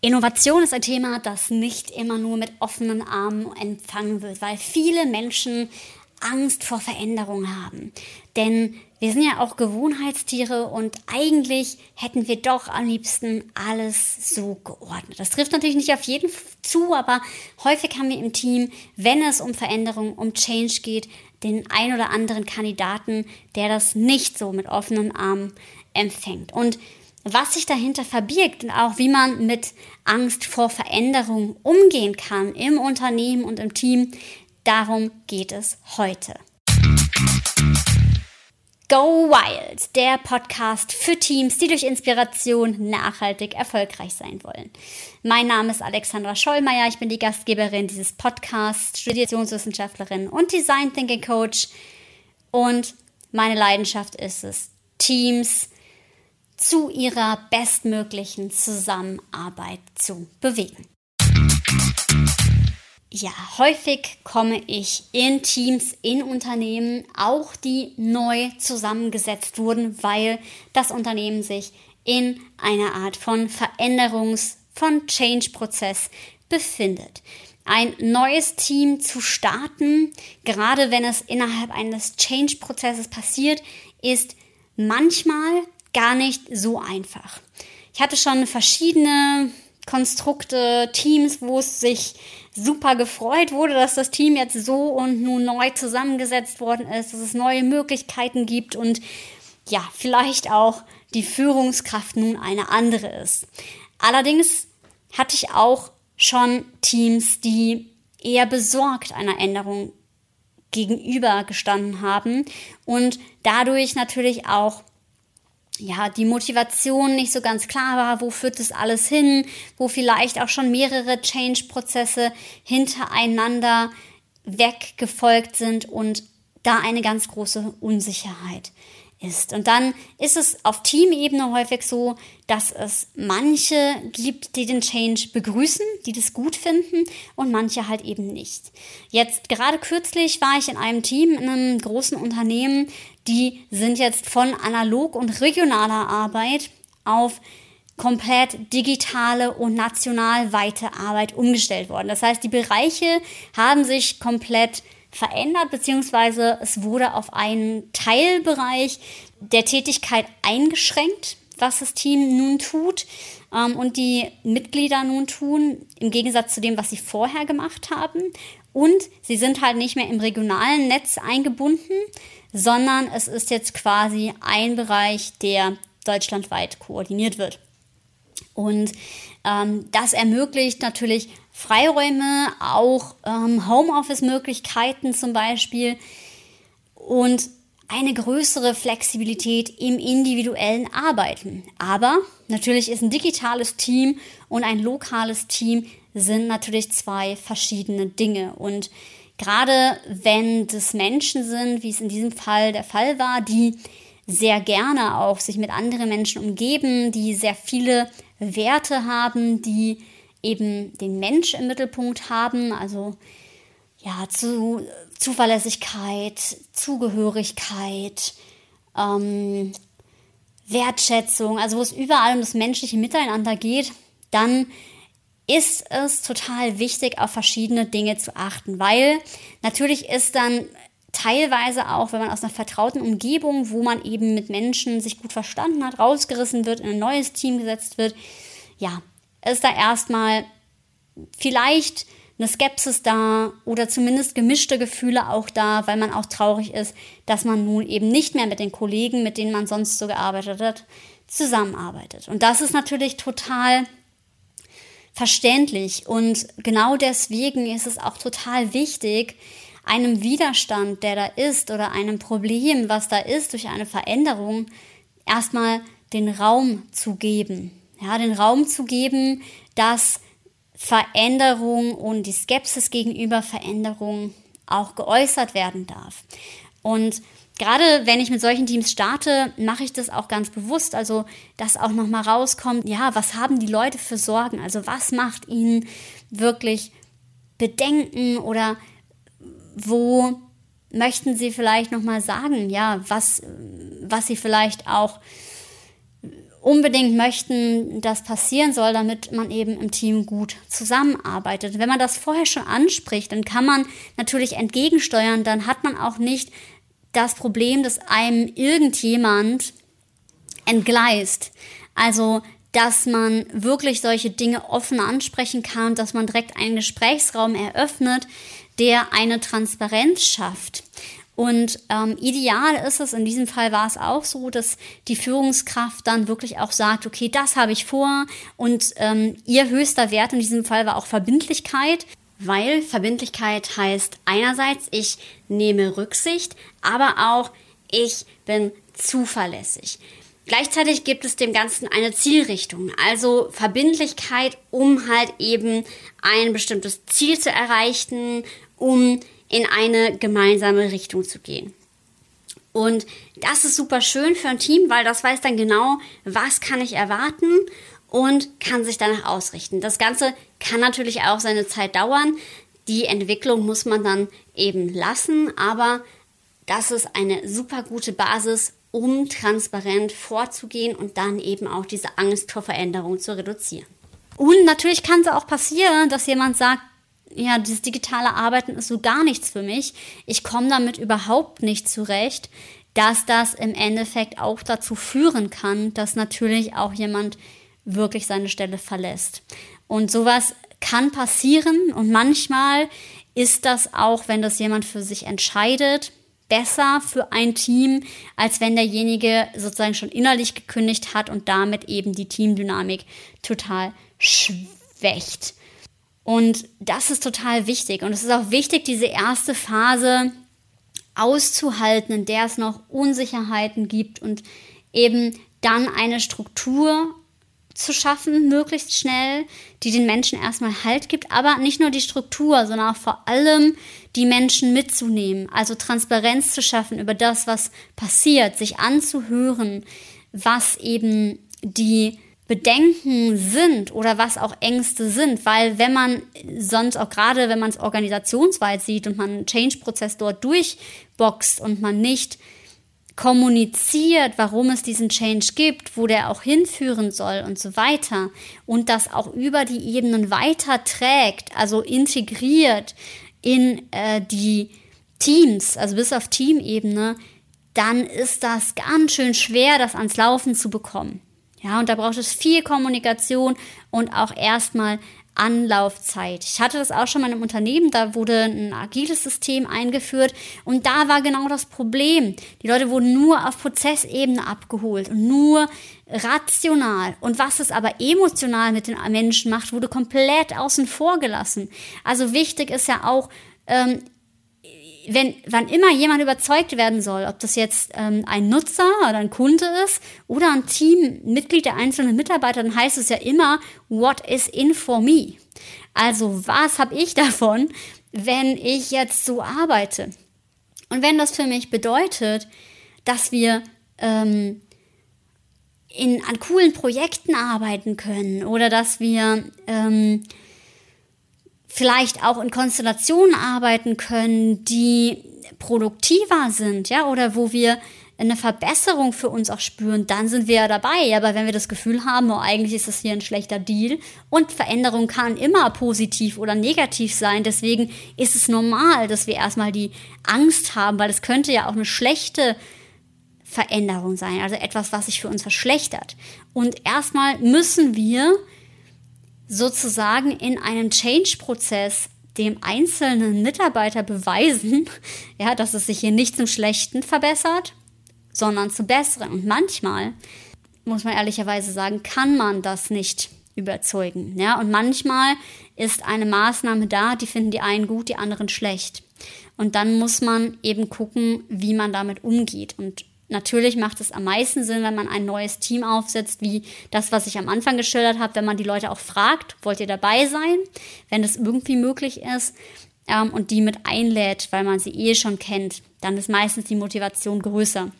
Innovation ist ein Thema, das nicht immer nur mit offenen Armen empfangen wird, weil viele Menschen Angst vor Veränderung haben. Denn wir sind ja auch Gewohnheitstiere und eigentlich hätten wir doch am liebsten alles so geordnet. Das trifft natürlich nicht auf jeden zu, aber häufig haben wir im Team, wenn es um Veränderung, um Change geht, den ein oder anderen Kandidaten, der das nicht so mit offenen Armen empfängt. Und was sich dahinter verbirgt und auch wie man mit Angst vor Veränderung umgehen kann im Unternehmen und im Team, darum geht es heute. Go Wild, der Podcast für Teams, die durch Inspiration nachhaltig erfolgreich sein wollen. Mein Name ist Alexandra Schollmeier, ich bin die Gastgeberin dieses Podcasts, Studierungswissenschaftlerin und Design Thinking Coach. Und meine Leidenschaft ist es, Teams zu ihrer bestmöglichen Zusammenarbeit zu bewegen. Ja, häufig komme ich in Teams, in Unternehmen, auch die neu zusammengesetzt wurden, weil das Unternehmen sich in einer Art von Veränderungs-, von Change-Prozess befindet. Ein neues Team zu starten, gerade wenn es innerhalb eines Change-Prozesses passiert, ist manchmal gar nicht so einfach. Ich hatte schon verschiedene Konstrukte, Teams, wo es sich super gefreut wurde, dass das Team jetzt so und nun neu zusammengesetzt worden ist, dass es neue Möglichkeiten gibt und ja, vielleicht auch die Führungskraft nun eine andere ist. Allerdings hatte ich auch schon Teams, die eher besorgt einer Änderung gegenüber gestanden haben und dadurch natürlich auch ja, die Motivation nicht so ganz klar war, wo führt das alles hin, wo vielleicht auch schon mehrere Change-Prozesse hintereinander weggefolgt sind und da eine ganz große Unsicherheit ist. Und dann ist es auf Teamebene häufig so, dass es manche gibt, die den Change begrüßen, die das gut finden und manche halt eben nicht. Jetzt gerade kürzlich war ich in einem Team in einem großen Unternehmen, die sind jetzt von analog und regionaler Arbeit auf komplett digitale und nationalweite Arbeit umgestellt worden. Das heißt, die Bereiche haben sich komplett verändert, beziehungsweise es wurde auf einen Teilbereich der Tätigkeit eingeschränkt, was das Team nun tut ähm, und die Mitglieder nun tun, im Gegensatz zu dem, was sie vorher gemacht haben. Und sie sind halt nicht mehr im regionalen Netz eingebunden, sondern es ist jetzt quasi ein Bereich, der deutschlandweit koordiniert wird. Und ähm, das ermöglicht natürlich Freiräume, auch ähm, Homeoffice-Möglichkeiten zum Beispiel und eine größere Flexibilität im individuellen Arbeiten. Aber natürlich ist ein digitales Team und ein lokales Team sind natürlich zwei verschiedene Dinge. Und gerade wenn das Menschen sind, wie es in diesem Fall der Fall war, die sehr gerne auch sich mit anderen Menschen umgeben, die sehr viele Werte haben, die eben den Mensch im Mittelpunkt haben, also ja, zu, Zuverlässigkeit, Zugehörigkeit, ähm, Wertschätzung, also wo es überall um das menschliche Miteinander geht, dann ist es total wichtig, auf verschiedene Dinge zu achten, weil natürlich ist dann teilweise auch, wenn man aus einer vertrauten Umgebung, wo man eben mit Menschen sich gut verstanden hat, rausgerissen wird, in ein neues Team gesetzt wird, ja, ist da erstmal vielleicht eine Skepsis da oder zumindest gemischte Gefühle auch da, weil man auch traurig ist, dass man nun eben nicht mehr mit den Kollegen, mit denen man sonst so gearbeitet hat, zusammenarbeitet. Und das ist natürlich total verständlich und genau deswegen ist es auch total wichtig, einem Widerstand, der da ist oder einem Problem, was da ist durch eine Veränderung, erstmal den Raum zu geben. Ja, den Raum zu geben, dass Veränderung und die Skepsis gegenüber Veränderung auch geäußert werden darf. Und gerade wenn ich mit solchen Teams starte, mache ich das auch ganz bewusst. Also, dass auch nochmal rauskommt, ja, was haben die Leute für Sorgen? Also, was macht ihnen wirklich Bedenken oder wo möchten sie vielleicht nochmal sagen, ja, was, was sie vielleicht auch unbedingt möchten, das passieren soll, damit man eben im Team gut zusammenarbeitet. Wenn man das vorher schon anspricht, dann kann man natürlich entgegensteuern, dann hat man auch nicht das Problem, dass einem irgendjemand entgleist. Also, dass man wirklich solche Dinge offen ansprechen kann, dass man direkt einen Gesprächsraum eröffnet, der eine Transparenz schafft. Und ähm, ideal ist es, in diesem Fall war es auch so, dass die Führungskraft dann wirklich auch sagt, okay, das habe ich vor und ähm, ihr höchster Wert in diesem Fall war auch Verbindlichkeit, weil Verbindlichkeit heißt einerseits, ich nehme Rücksicht, aber auch ich bin zuverlässig. Gleichzeitig gibt es dem Ganzen eine Zielrichtung, also Verbindlichkeit, um halt eben ein bestimmtes Ziel zu erreichen, um in eine gemeinsame Richtung zu gehen. Und das ist super schön für ein Team, weil das weiß dann genau, was kann ich erwarten und kann sich danach ausrichten. Das Ganze kann natürlich auch seine Zeit dauern. Die Entwicklung muss man dann eben lassen, aber das ist eine super gute Basis, um transparent vorzugehen und dann eben auch diese Angst vor Veränderung zu reduzieren. Und natürlich kann es auch passieren, dass jemand sagt, ja, dieses digitale Arbeiten ist so gar nichts für mich. Ich komme damit überhaupt nicht zurecht, dass das im Endeffekt auch dazu führen kann, dass natürlich auch jemand wirklich seine Stelle verlässt. Und sowas kann passieren und manchmal ist das auch, wenn das jemand für sich entscheidet, besser für ein Team, als wenn derjenige sozusagen schon innerlich gekündigt hat und damit eben die Teamdynamik total schwächt. Und das ist total wichtig. Und es ist auch wichtig, diese erste Phase auszuhalten, in der es noch Unsicherheiten gibt und eben dann eine Struktur zu schaffen, möglichst schnell, die den Menschen erstmal Halt gibt, aber nicht nur die Struktur, sondern auch vor allem die Menschen mitzunehmen, also Transparenz zu schaffen über das, was passiert, sich anzuhören, was eben die Bedenken sind oder was auch Ängste sind, weil wenn man sonst auch gerade, wenn man es organisationsweit sieht und man einen Change-Prozess dort durchboxt und man nicht kommuniziert, warum es diesen Change gibt, wo der auch hinführen soll und so weiter und das auch über die Ebenen weiterträgt, also integriert in äh, die Teams, also bis auf Teamebene, dann ist das ganz schön schwer, das ans Laufen zu bekommen. Ja, und da braucht es viel Kommunikation und auch erstmal Anlaufzeit. Ich hatte das auch schon mal einem Unternehmen, da wurde ein agiles System eingeführt und da war genau das Problem. Die Leute wurden nur auf Prozessebene abgeholt und nur rational. Und was es aber emotional mit den Menschen macht, wurde komplett außen vor gelassen. Also wichtig ist ja auch, ähm, wenn, wann immer jemand überzeugt werden soll, ob das jetzt ähm, ein Nutzer oder ein Kunde ist oder ein Teammitglied der einzelnen Mitarbeiter, dann heißt es ja immer, what is in for me? Also was habe ich davon, wenn ich jetzt so arbeite? Und wenn das für mich bedeutet, dass wir ähm, in, an coolen Projekten arbeiten können oder dass wir ähm, vielleicht auch in Konstellationen arbeiten können, die produktiver sind, ja, oder wo wir eine Verbesserung für uns auch spüren, dann sind wir ja dabei. Aber wenn wir das Gefühl haben, oh, eigentlich ist das hier ein schlechter Deal und Veränderung kann immer positiv oder negativ sein, deswegen ist es normal, dass wir erstmal die Angst haben, weil es könnte ja auch eine schlechte Veränderung sein, also etwas, was sich für uns verschlechtert. Und erstmal müssen wir sozusagen in einem Change-Prozess dem einzelnen Mitarbeiter beweisen, ja, dass es sich hier nicht zum Schlechten verbessert, sondern zum Besseren. Und manchmal, muss man ehrlicherweise sagen, kann man das nicht überzeugen. Ja? Und manchmal ist eine Maßnahme da, die finden die einen gut, die anderen schlecht. Und dann muss man eben gucken, wie man damit umgeht. Und Natürlich macht es am meisten Sinn, wenn man ein neues Team aufsetzt, wie das, was ich am Anfang geschildert habe, wenn man die Leute auch fragt, wollt ihr dabei sein, wenn es irgendwie möglich ist ähm, und die mit einlädt, weil man sie eh schon kennt, dann ist meistens die Motivation größer,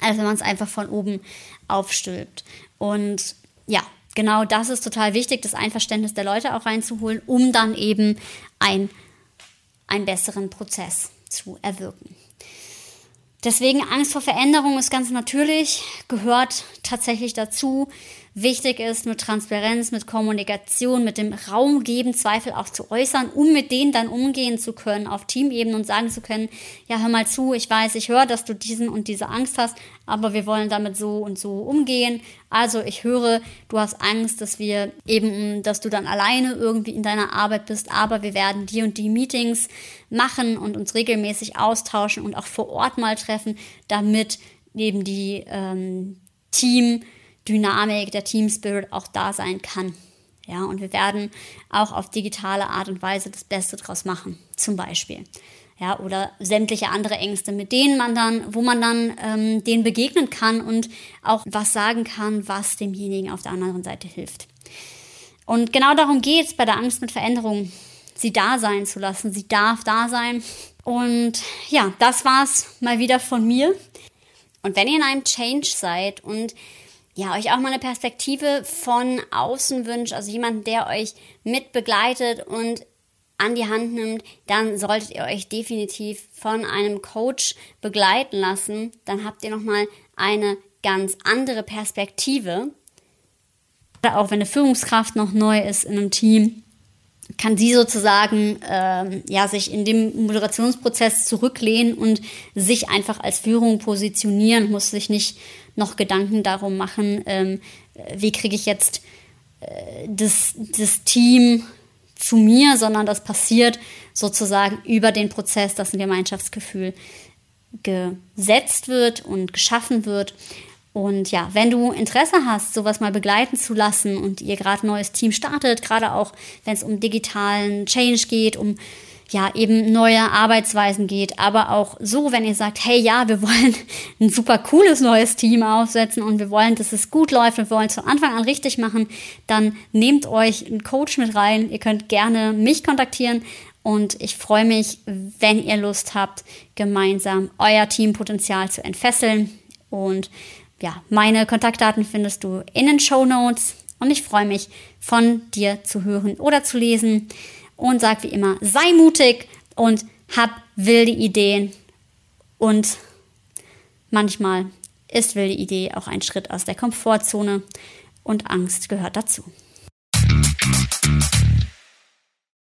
als wenn man es einfach von oben aufstülpt. Und ja, genau das ist total wichtig, das Einverständnis der Leute auch reinzuholen, um dann eben ein, einen besseren Prozess zu erwirken. Deswegen Angst vor Veränderung ist ganz natürlich, gehört tatsächlich dazu wichtig ist, mit Transparenz, mit Kommunikation, mit dem Raum geben, Zweifel auch zu äußern, um mit denen dann umgehen zu können auf Teamebene und sagen zu können, ja, hör mal zu, ich weiß, ich höre, dass du diesen und diese Angst hast, aber wir wollen damit so und so umgehen. Also ich höre, du hast Angst, dass wir eben, dass du dann alleine irgendwie in deiner Arbeit bist, aber wir werden die und die Meetings machen und uns regelmäßig austauschen und auch vor Ort mal treffen, damit eben die ähm, Team Dynamik, der Team Spirit auch da sein kann. Ja, und wir werden auch auf digitale Art und Weise das Beste draus machen, zum Beispiel. Ja, oder sämtliche andere Ängste, mit denen man dann, wo man dann ähm, denen begegnen kann und auch was sagen kann, was demjenigen auf der anderen Seite hilft. Und genau darum geht es bei der Angst mit Veränderung, sie da sein zu lassen. Sie darf da sein. Und ja, das war's mal wieder von mir. Und wenn ihr in einem Change seid und ja, euch auch mal eine Perspektive von außen wünscht, also jemand, der euch mit begleitet und an die Hand nimmt, dann solltet ihr euch definitiv von einem Coach begleiten lassen. Dann habt ihr nochmal eine ganz andere Perspektive. Auch wenn eine Führungskraft noch neu ist in einem Team, kann sie sozusagen ähm, ja sich in dem Moderationsprozess zurücklehnen und sich einfach als Führung positionieren, muss sich nicht noch Gedanken darum machen, ähm, wie kriege ich jetzt äh, das, das Team zu mir, sondern das passiert sozusagen über den Prozess, dass ein Gemeinschaftsgefühl gesetzt wird und geschaffen wird. Und ja, wenn du Interesse hast, sowas mal begleiten zu lassen und ihr gerade ein neues Team startet, gerade auch wenn es um digitalen Change geht, um ja eben neue Arbeitsweisen geht, aber auch so, wenn ihr sagt, hey ja, wir wollen ein super cooles neues Team aufsetzen und wir wollen, dass es gut läuft, wir wollen es von Anfang an richtig machen, dann nehmt euch einen Coach mit rein. Ihr könnt gerne mich kontaktieren und ich freue mich, wenn ihr Lust habt, gemeinsam euer Teampotenzial zu entfesseln und ja, meine Kontaktdaten findest du in den Show Notes und ich freue mich, von dir zu hören oder zu lesen. Und sag wie immer, sei mutig und hab wilde Ideen. Und manchmal ist wilde Idee auch ein Schritt aus der Komfortzone und Angst gehört dazu.